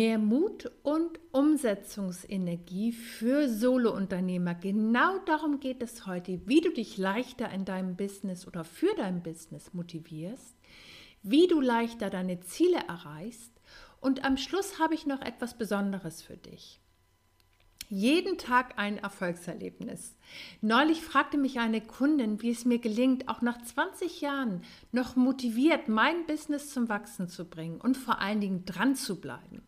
Mehr Mut und Umsetzungsenergie für Solounternehmer. Genau darum geht es heute, wie du dich leichter in deinem Business oder für dein Business motivierst, wie du leichter deine Ziele erreichst und am Schluss habe ich noch etwas Besonderes für dich. Jeden Tag ein Erfolgserlebnis. Neulich fragte mich eine Kundin, wie es mir gelingt, auch nach 20 Jahren noch motiviert mein Business zum Wachsen zu bringen und vor allen Dingen dran zu bleiben.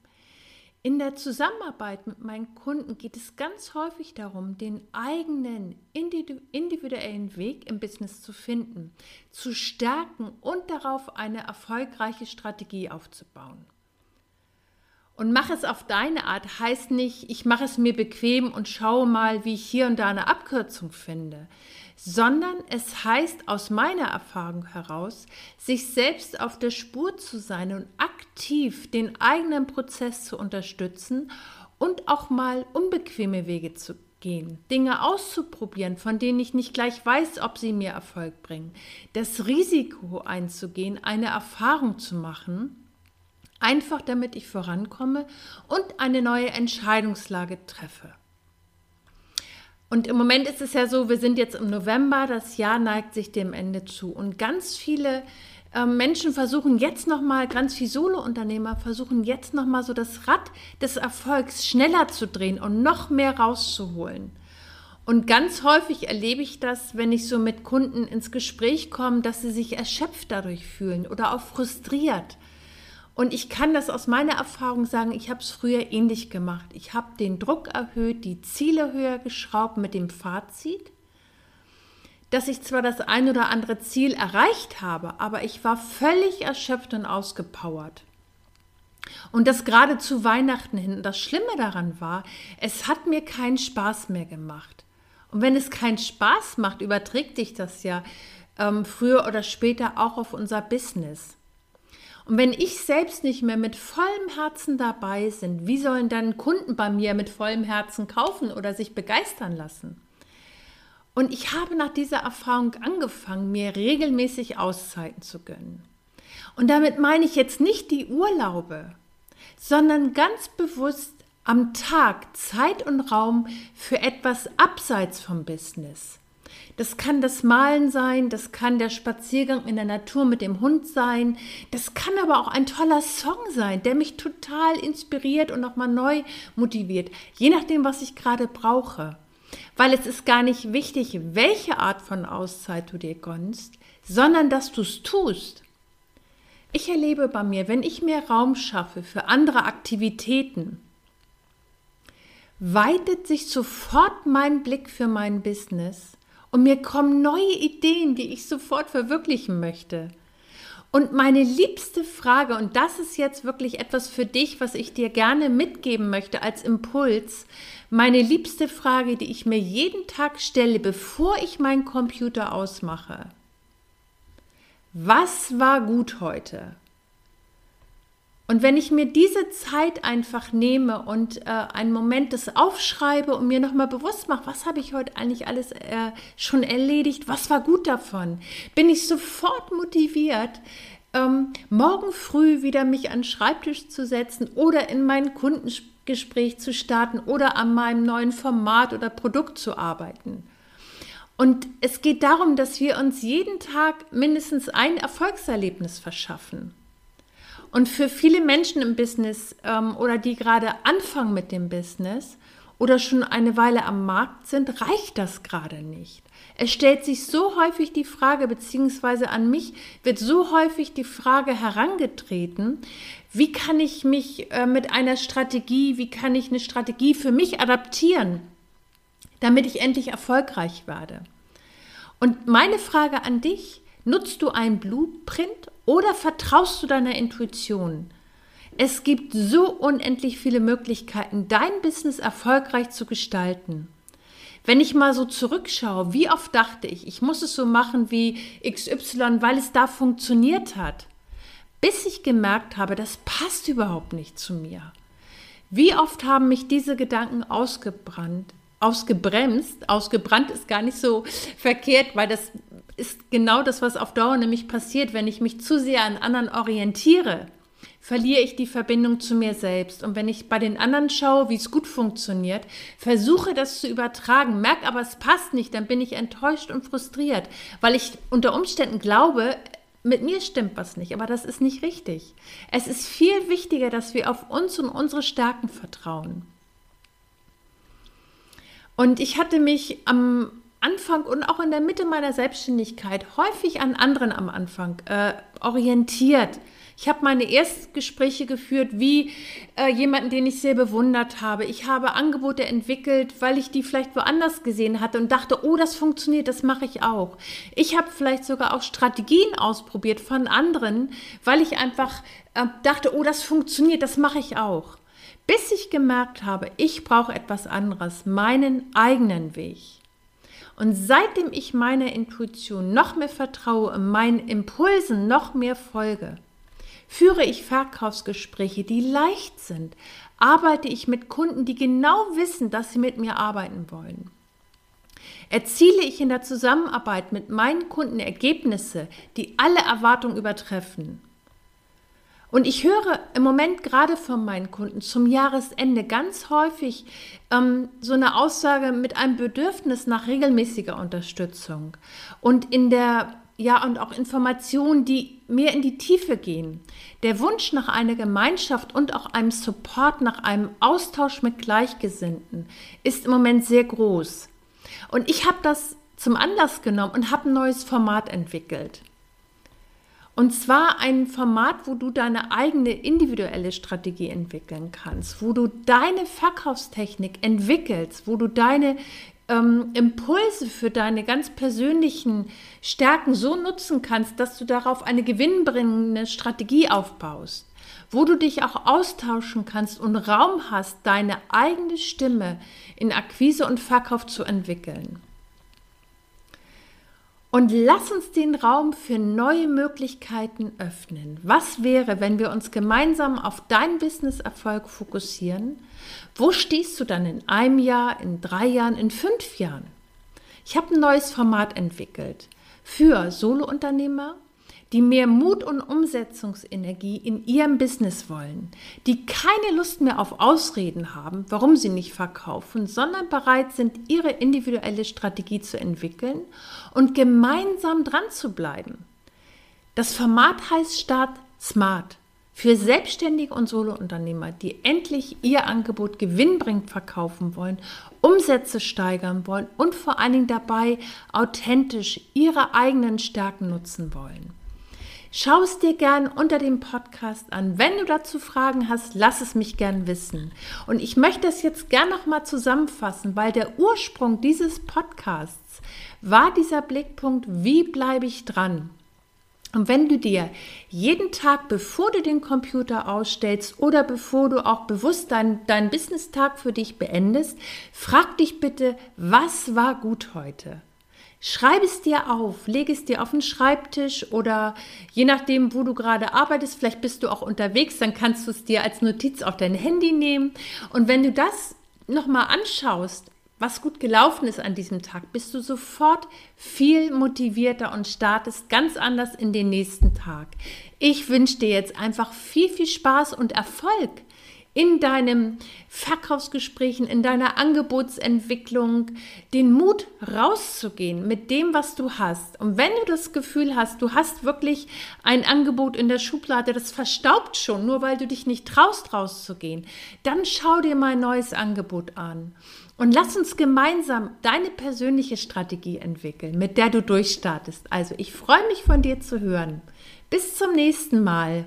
In der Zusammenarbeit mit meinen Kunden geht es ganz häufig darum, den eigenen individuellen Weg im Business zu finden, zu stärken und darauf eine erfolgreiche Strategie aufzubauen. Und mach es auf deine Art. Heißt nicht, ich mache es mir bequem und schaue mal, wie ich hier und da eine Abkürzung finde, sondern es heißt aus meiner Erfahrung heraus, sich selbst auf der Spur zu sein und aktiv den eigenen Prozess zu unterstützen und auch mal unbequeme Wege zu gehen, Dinge auszuprobieren, von denen ich nicht gleich weiß, ob sie mir Erfolg bringen, das Risiko einzugehen, eine Erfahrung zu machen, einfach damit ich vorankomme und eine neue Entscheidungslage treffe. Und im Moment ist es ja so, wir sind jetzt im November, das Jahr neigt sich dem Ende zu und ganz viele äh, Menschen versuchen jetzt noch mal, ganz viele Solo-Unternehmer versuchen jetzt noch mal so das Rad des Erfolgs schneller zu drehen und noch mehr rauszuholen. Und ganz häufig erlebe ich das, wenn ich so mit Kunden ins Gespräch komme, dass sie sich erschöpft dadurch fühlen oder auch frustriert. Und ich kann das aus meiner Erfahrung sagen, ich habe es früher ähnlich gemacht. Ich habe den Druck erhöht, die Ziele höher geschraubt mit dem Fazit, dass ich zwar das ein oder andere Ziel erreicht habe, aber ich war völlig erschöpft und ausgepowert. Und das gerade zu Weihnachten hin. Das Schlimme daran war, es hat mir keinen Spaß mehr gemacht. Und wenn es keinen Spaß macht, überträgt sich das ja ähm, früher oder später auch auf unser Business. Und wenn ich selbst nicht mehr mit vollem Herzen dabei bin, wie sollen dann Kunden bei mir mit vollem Herzen kaufen oder sich begeistern lassen? Und ich habe nach dieser Erfahrung angefangen, mir regelmäßig Auszeiten zu gönnen. Und damit meine ich jetzt nicht die Urlaube, sondern ganz bewusst am Tag Zeit und Raum für etwas abseits vom Business. Das kann das Malen sein, das kann der Spaziergang in der Natur mit dem Hund sein, das kann aber auch ein toller Song sein, der mich total inspiriert und nochmal neu motiviert, je nachdem, was ich gerade brauche. Weil es ist gar nicht wichtig, welche Art von Auszeit du dir gönnst, sondern dass du es tust. Ich erlebe bei mir, wenn ich mehr Raum schaffe für andere Aktivitäten, weitet sich sofort mein Blick für mein Business und mir kommen neue Ideen, die ich sofort verwirklichen möchte. Und meine liebste Frage, und das ist jetzt wirklich etwas für dich, was ich dir gerne mitgeben möchte als Impuls, meine liebste Frage, die ich mir jeden Tag stelle, bevor ich meinen Computer ausmache. Was war gut heute? Und wenn ich mir diese Zeit einfach nehme und äh, einen Moment das aufschreibe und mir nochmal bewusst mache, was habe ich heute eigentlich alles äh, schon erledigt, was war gut davon, bin ich sofort motiviert, ähm, morgen früh wieder mich an den Schreibtisch zu setzen oder in mein Kundengespräch zu starten oder an meinem neuen Format oder Produkt zu arbeiten. Und es geht darum, dass wir uns jeden Tag mindestens ein Erfolgserlebnis verschaffen. Und für viele Menschen im Business ähm, oder die gerade anfangen mit dem Business oder schon eine Weile am Markt sind, reicht das gerade nicht. Es stellt sich so häufig die Frage, beziehungsweise an mich wird so häufig die Frage herangetreten, wie kann ich mich äh, mit einer Strategie, wie kann ich eine Strategie für mich adaptieren, damit ich endlich erfolgreich werde. Und meine Frage an dich, nutzt du einen Blueprint oder vertraust du deiner Intuition? Es gibt so unendlich viele Möglichkeiten, dein Business erfolgreich zu gestalten. Wenn ich mal so zurückschaue, wie oft dachte ich, ich muss es so machen wie XY, weil es da funktioniert hat, bis ich gemerkt habe, das passt überhaupt nicht zu mir. Wie oft haben mich diese Gedanken ausgebrannt, ausgebremst, ausgebrannt ist gar nicht so verkehrt, weil das ist genau das, was auf Dauer nämlich passiert, wenn ich mich zu sehr an anderen orientiere verliere ich die Verbindung zu mir selbst. Und wenn ich bei den anderen schaue, wie es gut funktioniert, versuche das zu übertragen, merke aber, es passt nicht, dann bin ich enttäuscht und frustriert, weil ich unter Umständen glaube, mit mir stimmt was nicht, aber das ist nicht richtig. Es ist viel wichtiger, dass wir auf uns und unsere Stärken vertrauen. Und ich hatte mich am Anfang und auch in der Mitte meiner Selbstständigkeit häufig an anderen am Anfang äh, orientiert. Ich habe meine Erstgespräche geführt wie äh, jemanden, den ich sehr bewundert habe. Ich habe Angebote entwickelt, weil ich die vielleicht woanders gesehen hatte und dachte, oh, das funktioniert, das mache ich auch. Ich habe vielleicht sogar auch Strategien ausprobiert von anderen, weil ich einfach äh, dachte, oh, das funktioniert, das mache ich auch. Bis ich gemerkt habe, ich brauche etwas anderes, meinen eigenen Weg. Und seitdem ich meiner Intuition noch mehr vertraue meinen Impulsen noch mehr folge, Führe ich Verkaufsgespräche, die leicht sind? Arbeite ich mit Kunden, die genau wissen, dass sie mit mir arbeiten wollen? Erziele ich in der Zusammenarbeit mit meinen Kunden Ergebnisse, die alle Erwartungen übertreffen? Und ich höre im Moment gerade von meinen Kunden zum Jahresende ganz häufig ähm, so eine Aussage mit einem Bedürfnis nach regelmäßiger Unterstützung. Und in der ja, und auch Informationen, die mehr in die Tiefe gehen. Der Wunsch nach einer Gemeinschaft und auch einem Support, nach einem Austausch mit Gleichgesinnten ist im Moment sehr groß. Und ich habe das zum Anlass genommen und habe ein neues Format entwickelt. Und zwar ein Format, wo du deine eigene individuelle Strategie entwickeln kannst, wo du deine Verkaufstechnik entwickelst, wo du deine ähm, Impulse für deine ganz persönlichen Stärken so nutzen kannst, dass du darauf eine gewinnbringende Strategie aufbaust, wo du dich auch austauschen kannst und Raum hast, deine eigene Stimme in Akquise und Verkauf zu entwickeln. Und lass uns den Raum für neue Möglichkeiten öffnen. Was wäre, wenn wir uns gemeinsam auf deinen Business-Erfolg fokussieren? Wo stehst du dann in einem Jahr, in drei Jahren, in fünf Jahren? Ich habe ein neues Format entwickelt für Solounternehmer, die mehr Mut und Umsetzungsenergie in ihrem Business wollen, die keine Lust mehr auf Ausreden haben, warum sie nicht verkaufen, sondern bereit sind, ihre individuelle Strategie zu entwickeln und gemeinsam dran zu bleiben. Das Format heißt Start Smart für Selbstständige und Solounternehmer, die endlich ihr Angebot gewinnbringend verkaufen wollen, Umsätze steigern wollen und vor allen Dingen dabei authentisch ihre eigenen Stärken nutzen wollen. Schau es dir gern unter dem Podcast an. Wenn du dazu Fragen hast, lass es mich gern wissen. Und ich möchte es jetzt gern nochmal zusammenfassen, weil der Ursprung dieses Podcasts war dieser Blickpunkt, wie bleibe ich dran? Und wenn du dir jeden Tag, bevor du den Computer ausstellst oder bevor du auch bewusst deinen dein Business-Tag für dich beendest, frag dich bitte, was war gut heute? Schreib es dir auf, leg es dir auf den Schreibtisch oder je nachdem, wo du gerade arbeitest, vielleicht bist du auch unterwegs, dann kannst du es dir als Notiz auf dein Handy nehmen. Und wenn du das nochmal anschaust, was gut gelaufen ist an diesem Tag, bist du sofort viel motivierter und startest ganz anders in den nächsten Tag. Ich wünsche dir jetzt einfach viel, viel Spaß und Erfolg in deinem Verkaufsgesprächen, in deiner Angebotsentwicklung, den Mut rauszugehen mit dem, was du hast. Und wenn du das Gefühl hast, du hast wirklich ein Angebot in der Schublade, das verstaubt schon, nur weil du dich nicht traust, rauszugehen, dann schau dir mal ein neues Angebot an. Und lass uns gemeinsam deine persönliche Strategie entwickeln, mit der du durchstartest. Also ich freue mich von dir zu hören. Bis zum nächsten Mal.